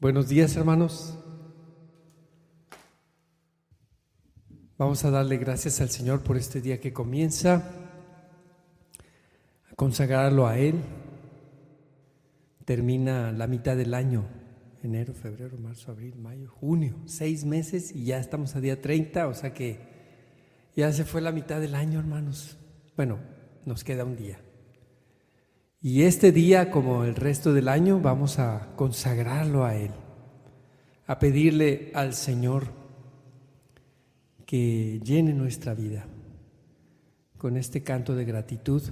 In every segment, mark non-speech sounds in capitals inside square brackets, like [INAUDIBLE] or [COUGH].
Buenos días, hermanos. Vamos a darle gracias al Señor por este día que comienza, a consagrarlo a Él. Termina la mitad del año, enero, febrero, marzo, abril, mayo, junio, seis meses y ya estamos a día 30, o sea que ya se fue la mitad del año, hermanos. Bueno, nos queda un día. Y este día, como el resto del año, vamos a consagrarlo a Él, a pedirle al Señor que llene nuestra vida con este canto de gratitud,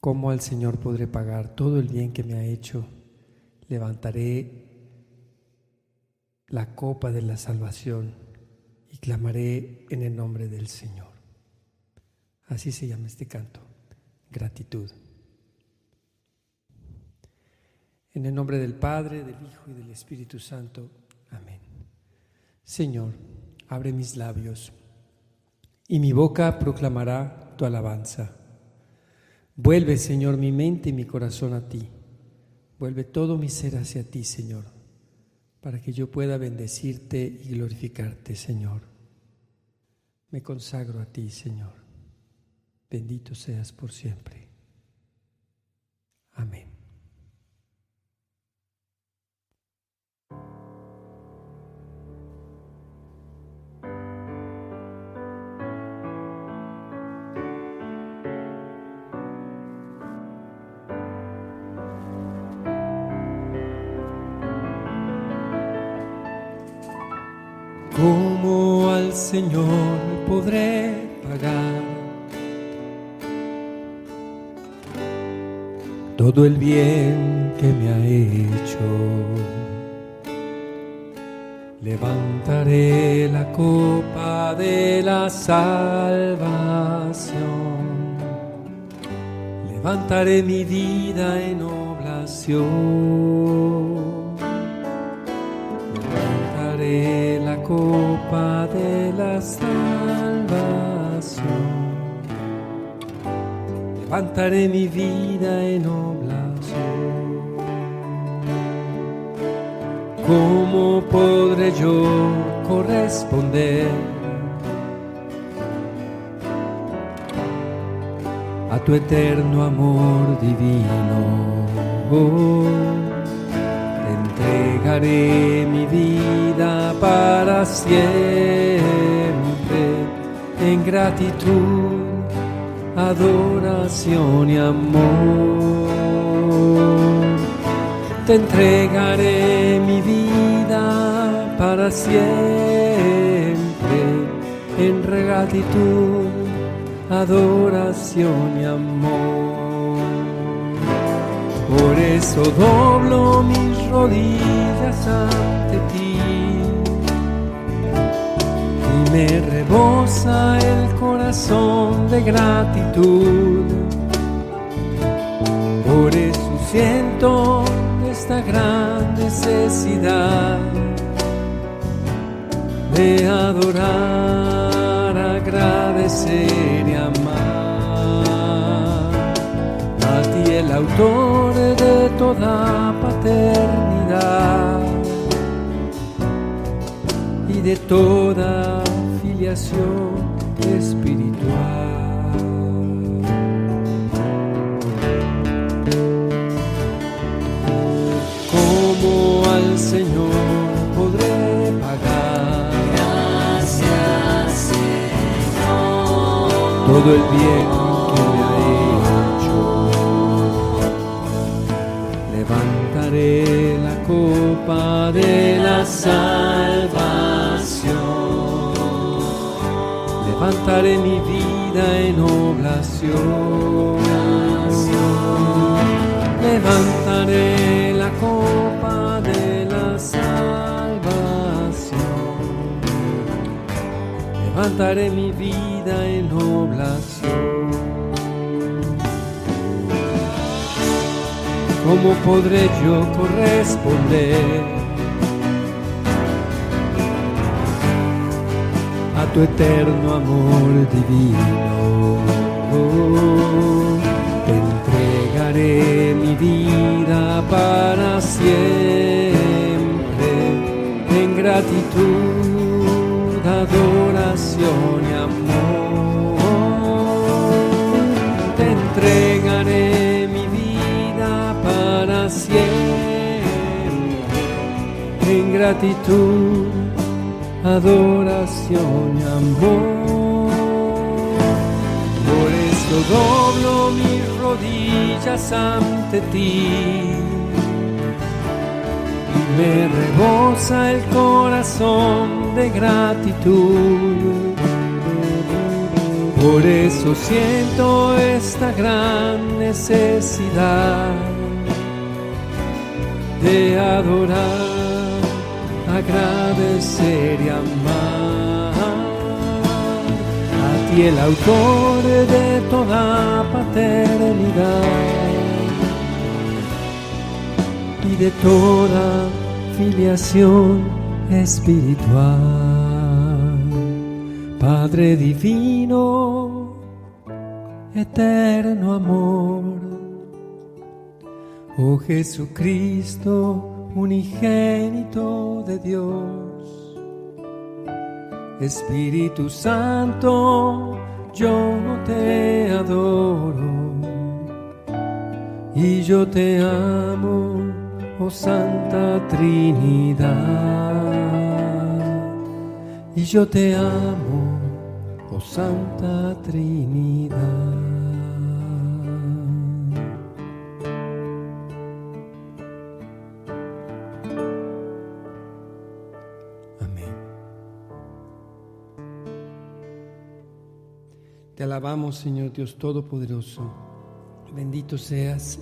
cómo al Señor podré pagar todo el bien que me ha hecho, levantaré la copa de la salvación y clamaré en el nombre del Señor. Así se llama este canto, gratitud. En el nombre del Padre, del Hijo y del Espíritu Santo. Amén. Señor, abre mis labios y mi boca proclamará tu alabanza. Vuelve, Señor, mi mente y mi corazón a ti. Vuelve todo mi ser hacia ti, Señor, para que yo pueda bendecirte y glorificarte, Señor. Me consagro a ti, Señor. Bendito seas por siempre. Amén. ¿Cómo al Señor podré pagar todo el bien que me ha hecho? Levantaré la copa de la salvación, levantaré mi vida en oblación copa de la salvación. Levantaré mi vida en oblación. ¿Cómo podré yo corresponder a tu eterno amor divino? Entregaré mi vida para siempre en gratitud, adoración y amor. Te entregaré mi vida para siempre en gratitud, adoración y amor. Por eso doblo mis rodillas ante ti y me rebosa el corazón de gratitud. Por eso siento esta gran necesidad de adorar, agradecer y amar el autor de toda paternidad y de toda filiación espiritual. ¿Cómo al Señor podré pagar? Gracias, Señor. Todo el bien copa de la salvación. Levantaré mi vida en oblación. Levantaré la copa de la salvación. Levantaré mi vida en oblación. ¿cómo podré yo corresponder a tu eterno amor divino? Te entregaré mi vida para siempre en gratitud, adoración y en gratitud, adoración y amor. Por esto doblo mis rodillas ante ti. Y me rebosa el corazón de gratitud. Por eso siento esta gran necesidad de adorar, agradecer y amar a ti el autor de toda paternidad y de toda filiación espiritual. Padre divino, eterno amor Oh Jesucristo, unigénito de Dios, Espíritu Santo, yo te adoro. Y yo te amo, oh Santa Trinidad, y yo te amo, oh Santa Trinidad. Te alabamos, Señor Dios Todopoderoso. Bendito seas.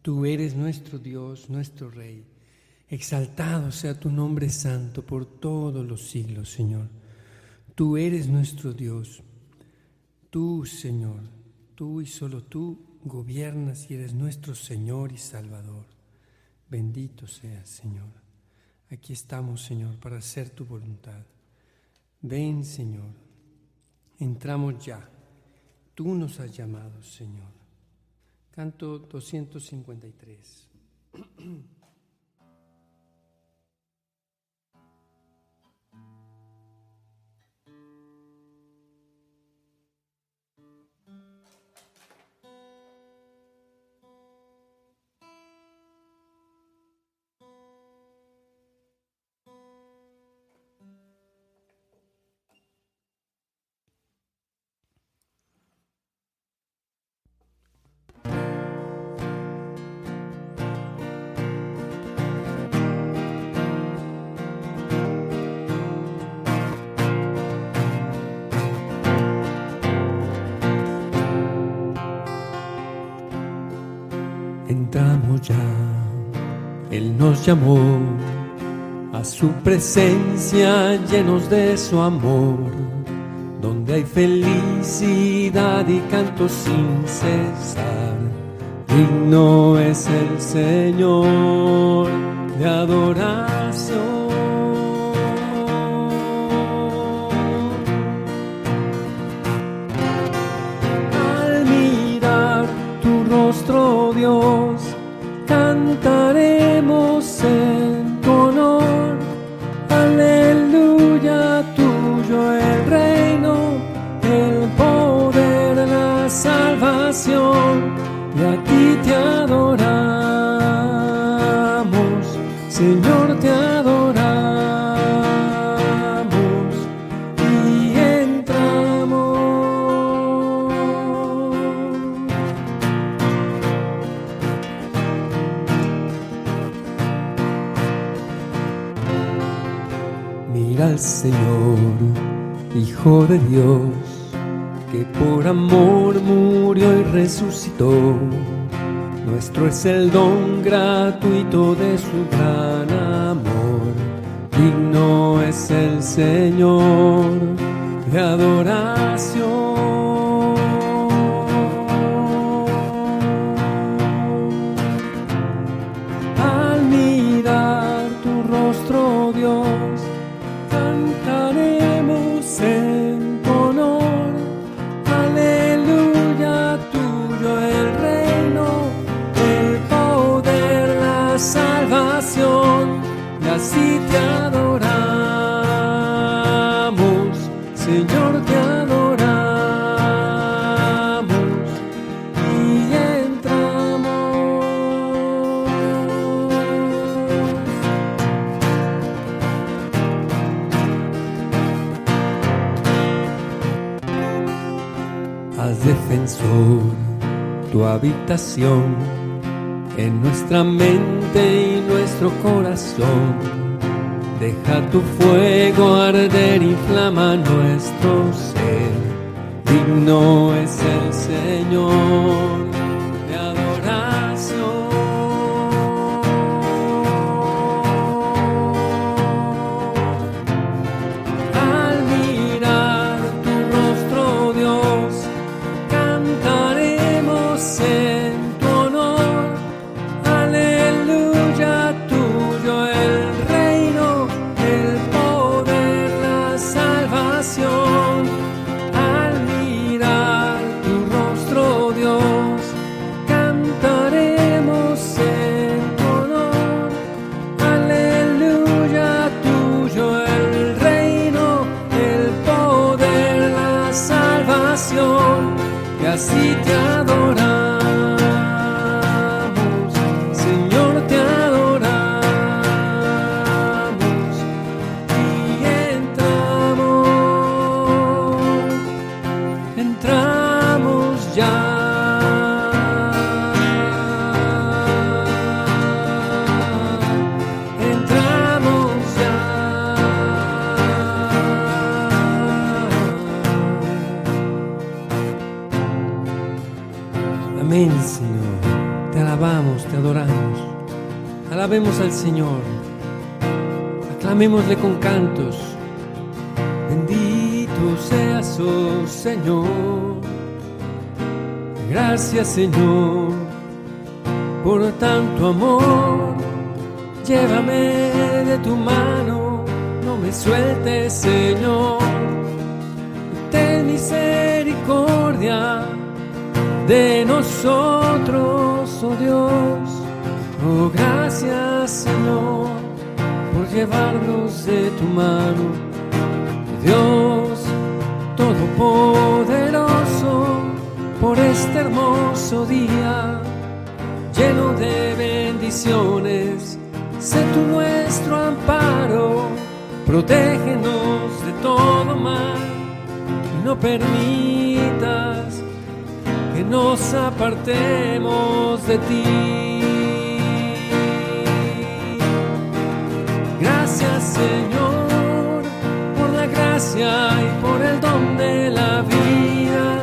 Tú eres nuestro Dios, nuestro Rey. Exaltado sea tu nombre santo por todos los siglos, Señor. Tú eres nuestro Dios. Tú, Señor, tú y solo tú gobiernas y eres nuestro Señor y Salvador. Bendito seas, Señor. Aquí estamos, Señor, para hacer tu voluntad. Ven, Señor entramos ya. Tú nos has llamado, Señor. Canto 253. [CLEARS THROAT] nos llamó a su presencia llenos de su amor, donde hay felicidad y canto sin cesar. Digno es el Señor de adoración. Al mirar tu rostro, Dios, salvación, y a ti te adoramos, Señor, te adoramos y entramos. Mira al Señor, Hijo de Dios, por amor murió y resucitó. Nuestro es el don gratuito de su gran amor. Digno es el Señor de adoración. En nuestra mente y nuestro corazón. Deja tu fuego arder, inflama nuestro ser. Digno es el Señor Alabemos al Señor. Aclamémosle con cantos. Bendito seas, oh Señor. Gracias, Señor, por tanto amor. Llévame de tu mano, no me sueltes, Señor. Ten misericordia de nosotros, oh Dios. Oh, gracias, Señor, por llevarnos de tu mano. Dios Todopoderoso, por este hermoso día lleno de bendiciones. Sé tú nuestro amparo, protégenos de todo mal y no permitas que nos apartemos de ti. Señor por la gracia y por el don de la vida.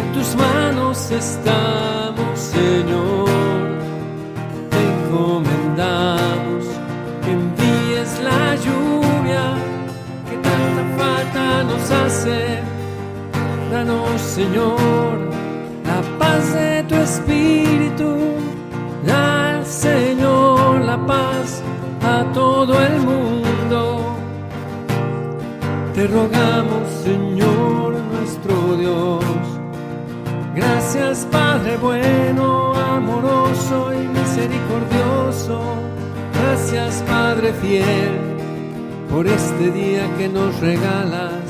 En tus manos estamos, Señor te encomendamos que envíes la lluvia que tanta falta nos hace. Danos, Señor, la paz de tu espíritu. Da, Señor, la paz a todo el mundo. Te rogamos, Señor, nuestro Dios. Gracias Padre bueno, amoroso y misericordioso. Gracias Padre fiel por este día que nos regalas,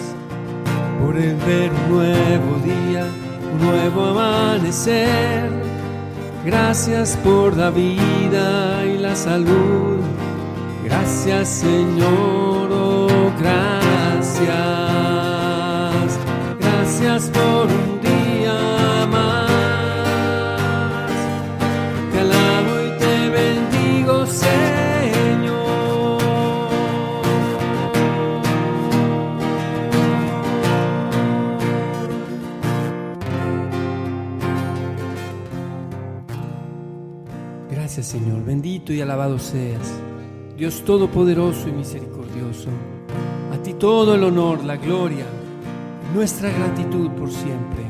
por el ver un nuevo día, un nuevo amanecer. Gracias por la vida y la salud. Gracias Señor, oh gracias. Gracias por un día más. Te alabo y te bendigo, Señor. Gracias, Señor. Bendito y alabado seas. Dios Todopoderoso y misericordioso. Todo el honor, la gloria, nuestra gratitud por siempre.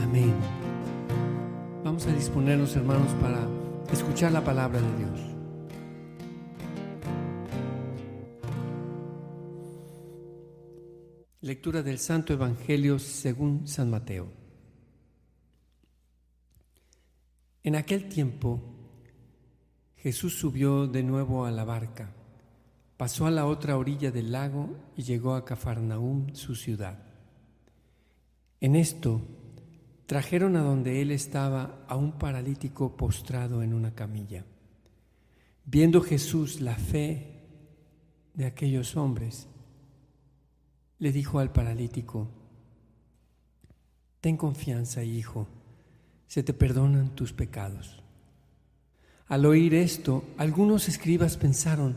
Amén. Vamos a disponernos, hermanos, para escuchar la palabra de Dios. Lectura del Santo Evangelio según San Mateo. En aquel tiempo, Jesús subió de nuevo a la barca, pasó a la otra orilla del lago y llegó a Cafarnaúm, su ciudad. En esto, trajeron a donde él estaba a un paralítico postrado en una camilla. Viendo Jesús la fe de aquellos hombres, le dijo al paralítico, Ten confianza, hijo, se te perdonan tus pecados. Al oír esto, algunos escribas pensaron,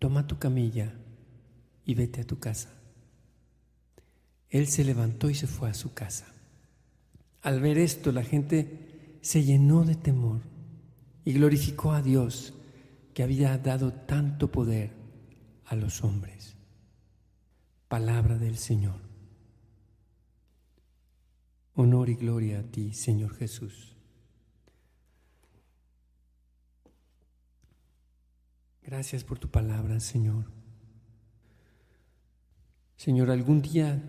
toma tu camilla y vete a tu casa. Él se levantó y se fue a su casa. Al ver esto, la gente se llenó de temor y glorificó a Dios que había dado tanto poder a los hombres. Palabra del Señor. Honor y gloria a ti, Señor Jesús. Gracias por tu palabra, Señor. Señor, algún día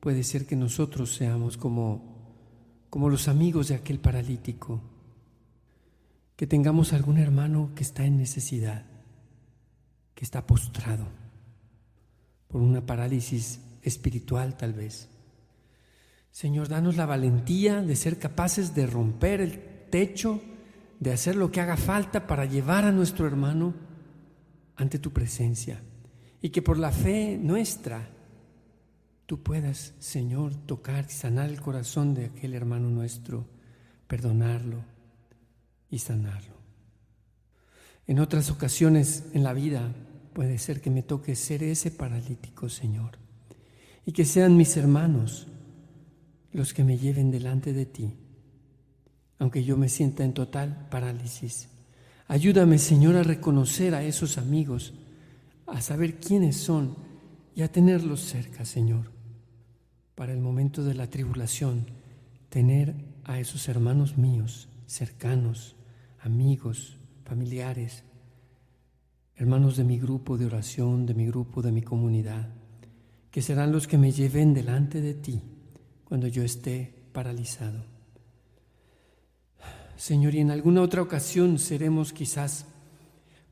puede ser que nosotros seamos como, como los amigos de aquel paralítico, que tengamos algún hermano que está en necesidad, que está postrado por una parálisis espiritual tal vez. Señor, danos la valentía de ser capaces de romper el techo de hacer lo que haga falta para llevar a nuestro hermano ante tu presencia. Y que por la fe nuestra tú puedas, Señor, tocar y sanar el corazón de aquel hermano nuestro, perdonarlo y sanarlo. En otras ocasiones en la vida puede ser que me toque ser ese paralítico, Señor, y que sean mis hermanos los que me lleven delante de ti aunque yo me sienta en total parálisis. Ayúdame, Señor, a reconocer a esos amigos, a saber quiénes son y a tenerlos cerca, Señor, para el momento de la tribulación, tener a esos hermanos míos, cercanos, amigos, familiares, hermanos de mi grupo de oración, de mi grupo, de mi comunidad, que serán los que me lleven delante de ti cuando yo esté paralizado. Señor, y en alguna otra ocasión seremos quizás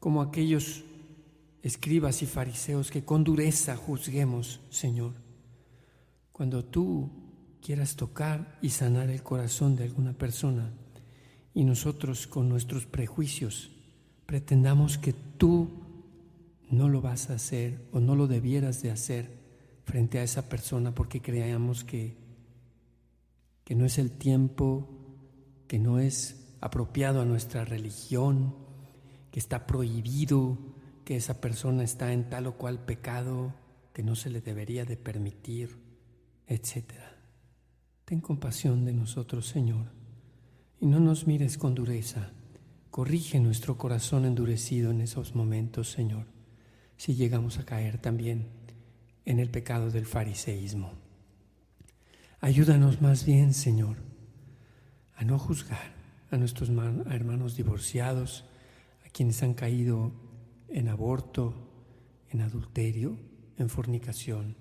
como aquellos escribas y fariseos que con dureza juzguemos, Señor, cuando tú quieras tocar y sanar el corazón de alguna persona y nosotros con nuestros prejuicios pretendamos que tú no lo vas a hacer o no lo debieras de hacer frente a esa persona porque creamos que, que no es el tiempo, que no es apropiado a nuestra religión, que está prohibido, que esa persona está en tal o cual pecado que no se le debería de permitir, etc. Ten compasión de nosotros, Señor, y no nos mires con dureza. Corrige nuestro corazón endurecido en esos momentos, Señor, si llegamos a caer también en el pecado del fariseísmo. Ayúdanos más bien, Señor, a no juzgar, a nuestros hermanos divorciados, a quienes han caído en aborto, en adulterio, en fornicación,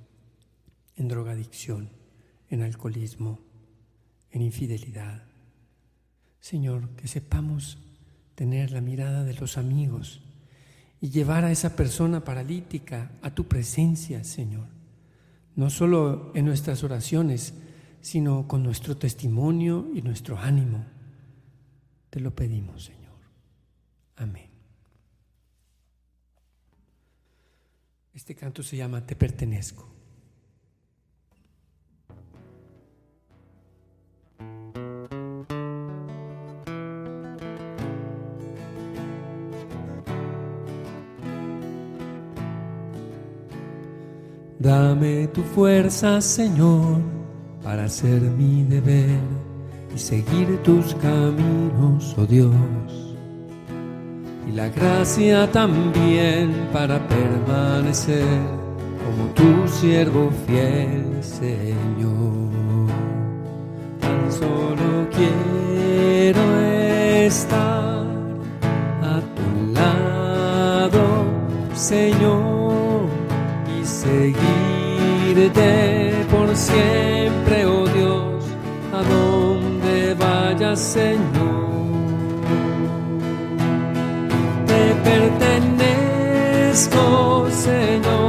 en drogadicción, en alcoholismo, en infidelidad. Señor, que sepamos tener la mirada de los amigos y llevar a esa persona paralítica a tu presencia, Señor. No solo en nuestras oraciones, sino con nuestro testimonio y nuestro ánimo. Te lo pedimos, Señor. Amén. Este canto se llama Te pertenezco. Dame tu fuerza, Señor, para hacer mi deber y seguir tus caminos, oh Dios. Y la gracia también para permanecer como tu siervo fiel, Señor. Tan solo quiero estar a tu lado, Señor, y seguirte por siempre, oh Dios, a donde va Señor. Te pertenezco, Señor.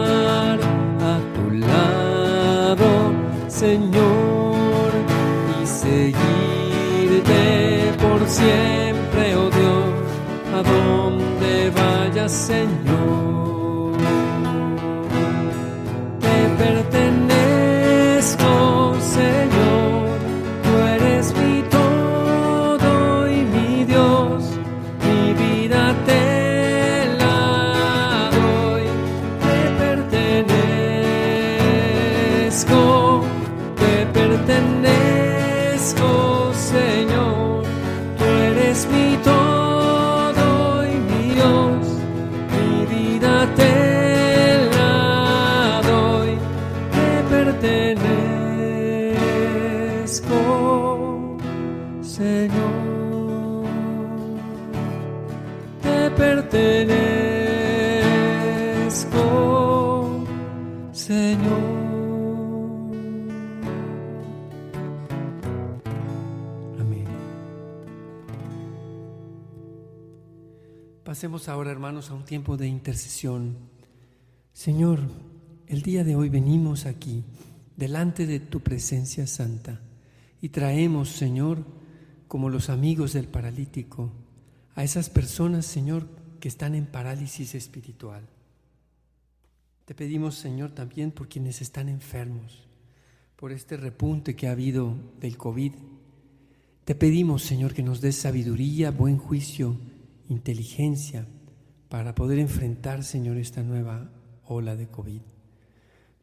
siempre, oh Dios, a donde vayas, Señor. Te pertenezco, Señor, tú eres mi todo y mi Dios, mi vida te la doy, te pertenezco, Pasemos ahora, hermanos, a un tiempo de intercesión. Señor, el día de hoy venimos aquí, delante de tu presencia santa, y traemos, Señor, como los amigos del paralítico, a esas personas, Señor, que están en parálisis espiritual. Te pedimos, Señor, también por quienes están enfermos, por este repunte que ha habido del COVID. Te pedimos, Señor, que nos des sabiduría, buen juicio, inteligencia para poder enfrentar, Señor, esta nueva ola de COVID.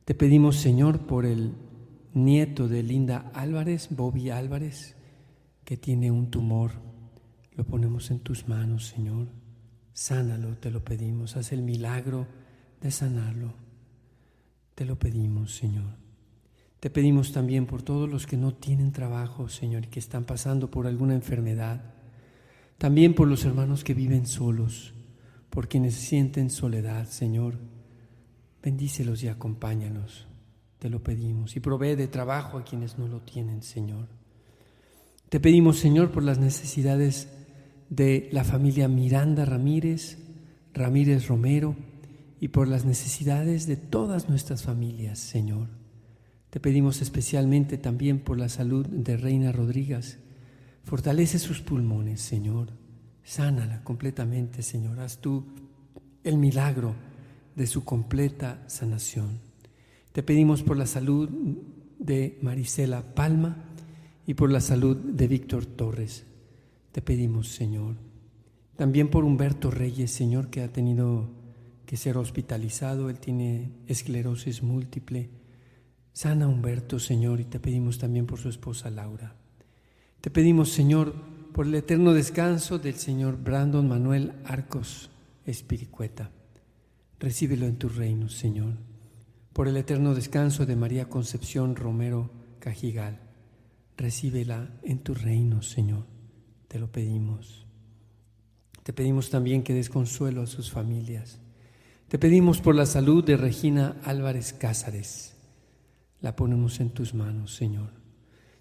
Te pedimos, Señor, por el nieto de Linda Álvarez, Bobby Álvarez, que tiene un tumor. Lo ponemos en tus manos, Señor. Sánalo, te lo pedimos. Haz el milagro de sanarlo. Te lo pedimos, Señor. Te pedimos también por todos los que no tienen trabajo, Señor, y que están pasando por alguna enfermedad. También por los hermanos que viven solos, por quienes sienten soledad, Señor. Bendícelos y acompáñalos. Te lo pedimos. Y provee de trabajo a quienes no lo tienen, Señor. Te pedimos, Señor, por las necesidades de la familia Miranda Ramírez, Ramírez Romero, y por las necesidades de todas nuestras familias, Señor. Te pedimos especialmente también por la salud de Reina Rodríguez. Fortalece sus pulmones, Señor. Sánala completamente, Señor. Haz tú el milagro de su completa sanación. Te pedimos por la salud de Marisela Palma y por la salud de Víctor Torres. Te pedimos, Señor. También por Humberto Reyes, Señor, que ha tenido que ser hospitalizado. Él tiene esclerosis múltiple. Sana Humberto, Señor, y te pedimos también por su esposa Laura. Te pedimos, Señor, por el eterno descanso del Señor Brandon Manuel Arcos Espiricueta. Recíbelo en tu reino, Señor. Por el eterno descanso de María Concepción Romero Cajigal. Recíbela en tu reino, Señor. Te lo pedimos. Te pedimos también que des consuelo a sus familias. Te pedimos por la salud de Regina Álvarez Cázares. La ponemos en tus manos, Señor.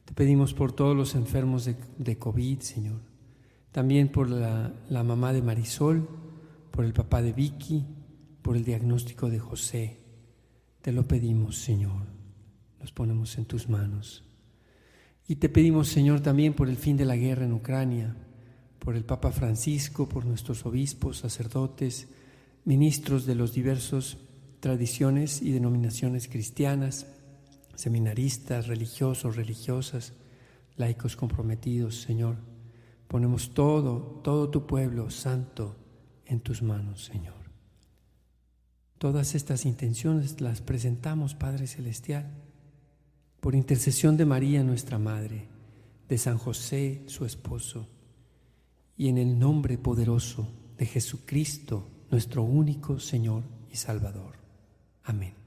Te pedimos por todos los enfermos de, COVID, Señor. También por la, la mamá de Marisol, por el papá de Vicky, por el diagnóstico de José. Te lo pedimos, Señor. Los ponemos en tus manos. Y te pedimos, Señor, también por el fin de la guerra en Ucrania, por el Papa Francisco, por nuestros obispos, sacerdotes, ministros de los diversos tradiciones y denominaciones cristianas, seminaristas, religiosos, religiosas, laicos comprometidos, Señor, Ponemos todo, todo tu pueblo santo en tus manos, Señor. Todas estas intenciones las presentamos, Padre Celestial, por intercesión de María, nuestra Madre, de San José, su esposo, y en el nombre poderoso de Jesucristo, nuestro único Señor y Salvador. Amén.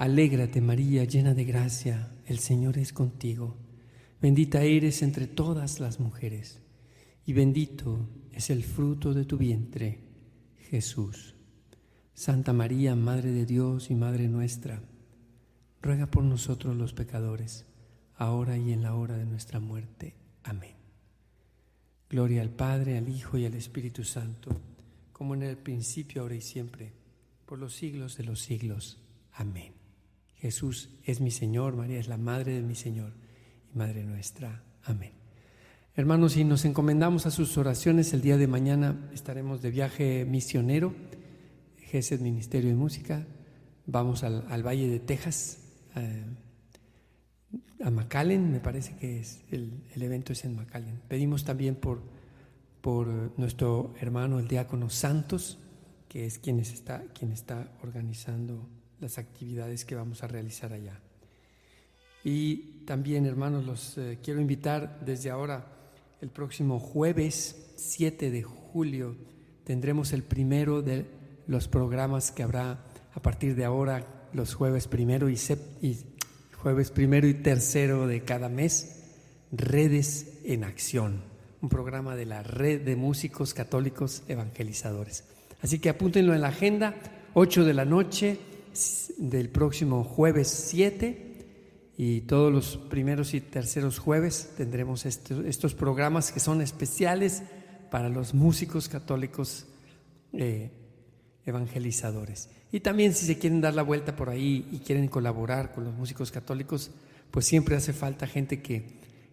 Alégrate María, llena de gracia, el Señor es contigo. Bendita eres entre todas las mujeres, y bendito es el fruto de tu vientre, Jesús. Santa María, Madre de Dios y Madre nuestra, ruega por nosotros los pecadores, ahora y en la hora de nuestra muerte. Amén. Gloria al Padre, al Hijo y al Espíritu Santo, como en el principio, ahora y siempre, por los siglos de los siglos. Amén. Jesús es mi Señor, María es la Madre de mi Señor y Madre nuestra. Amén. Hermanos, si nos encomendamos a sus oraciones, el día de mañana estaremos de viaje misionero, GESED Ministerio de Música, vamos al, Valle de Texas, eh, a McAllen, me parece que es el, el, evento es en McAllen. Pedimos también por, por nuestro hermano el diácono Santos, que es quien está, quien está organizando las actividades que vamos a realizar allá. Y también, hermanos, los eh, quiero invitar desde ahora, el próximo jueves 7 de julio, tendremos el primero de los programas que habrá a partir de ahora, los jueves primero y, y jueves primero y tercero de cada mes, Redes en Acción, un programa de la Red de Músicos Católicos Evangelizadores. Así que apúntenlo en la agenda, 8 de la noche, del próximo jueves 7 y todos los primeros y terceros jueves tendremos estos, programas que son especiales para los músicos católicos eh, evangelizadores. Y también si se quieren dar la vuelta por ahí y quieren colaborar con los músicos católicos, pues siempre hace falta gente que,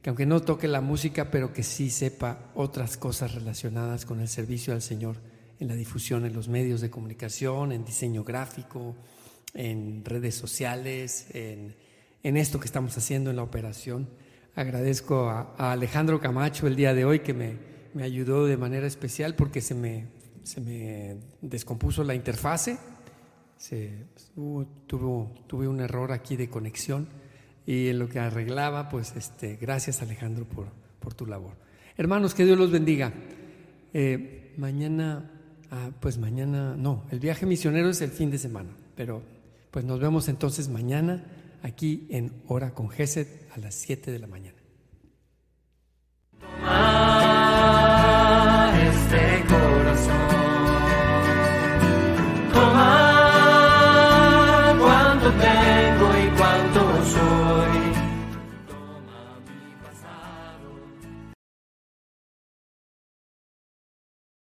que aunque no toque la música, pero que sí sepa otras cosas relacionadas con el servicio al Señor en la difusión en los medios de comunicación, en diseño gráfico, en redes sociales, en, esto que estamos haciendo en la operación. Agradezco a, Alejandro Camacho el día de hoy que me, ayudó de manera especial porque se me, se me descompuso la interfase, se, tuve un error aquí de conexión y en lo que arreglaba, pues este, gracias Alejandro por, por tu labor. Hermanos, que Dios los bendiga. Eh, mañana, ah, pues mañana, no, el viaje misionero es el fin de semana, pero pues nos vemos entonces mañana aquí en Hora con Geset a las 7 de la mañana.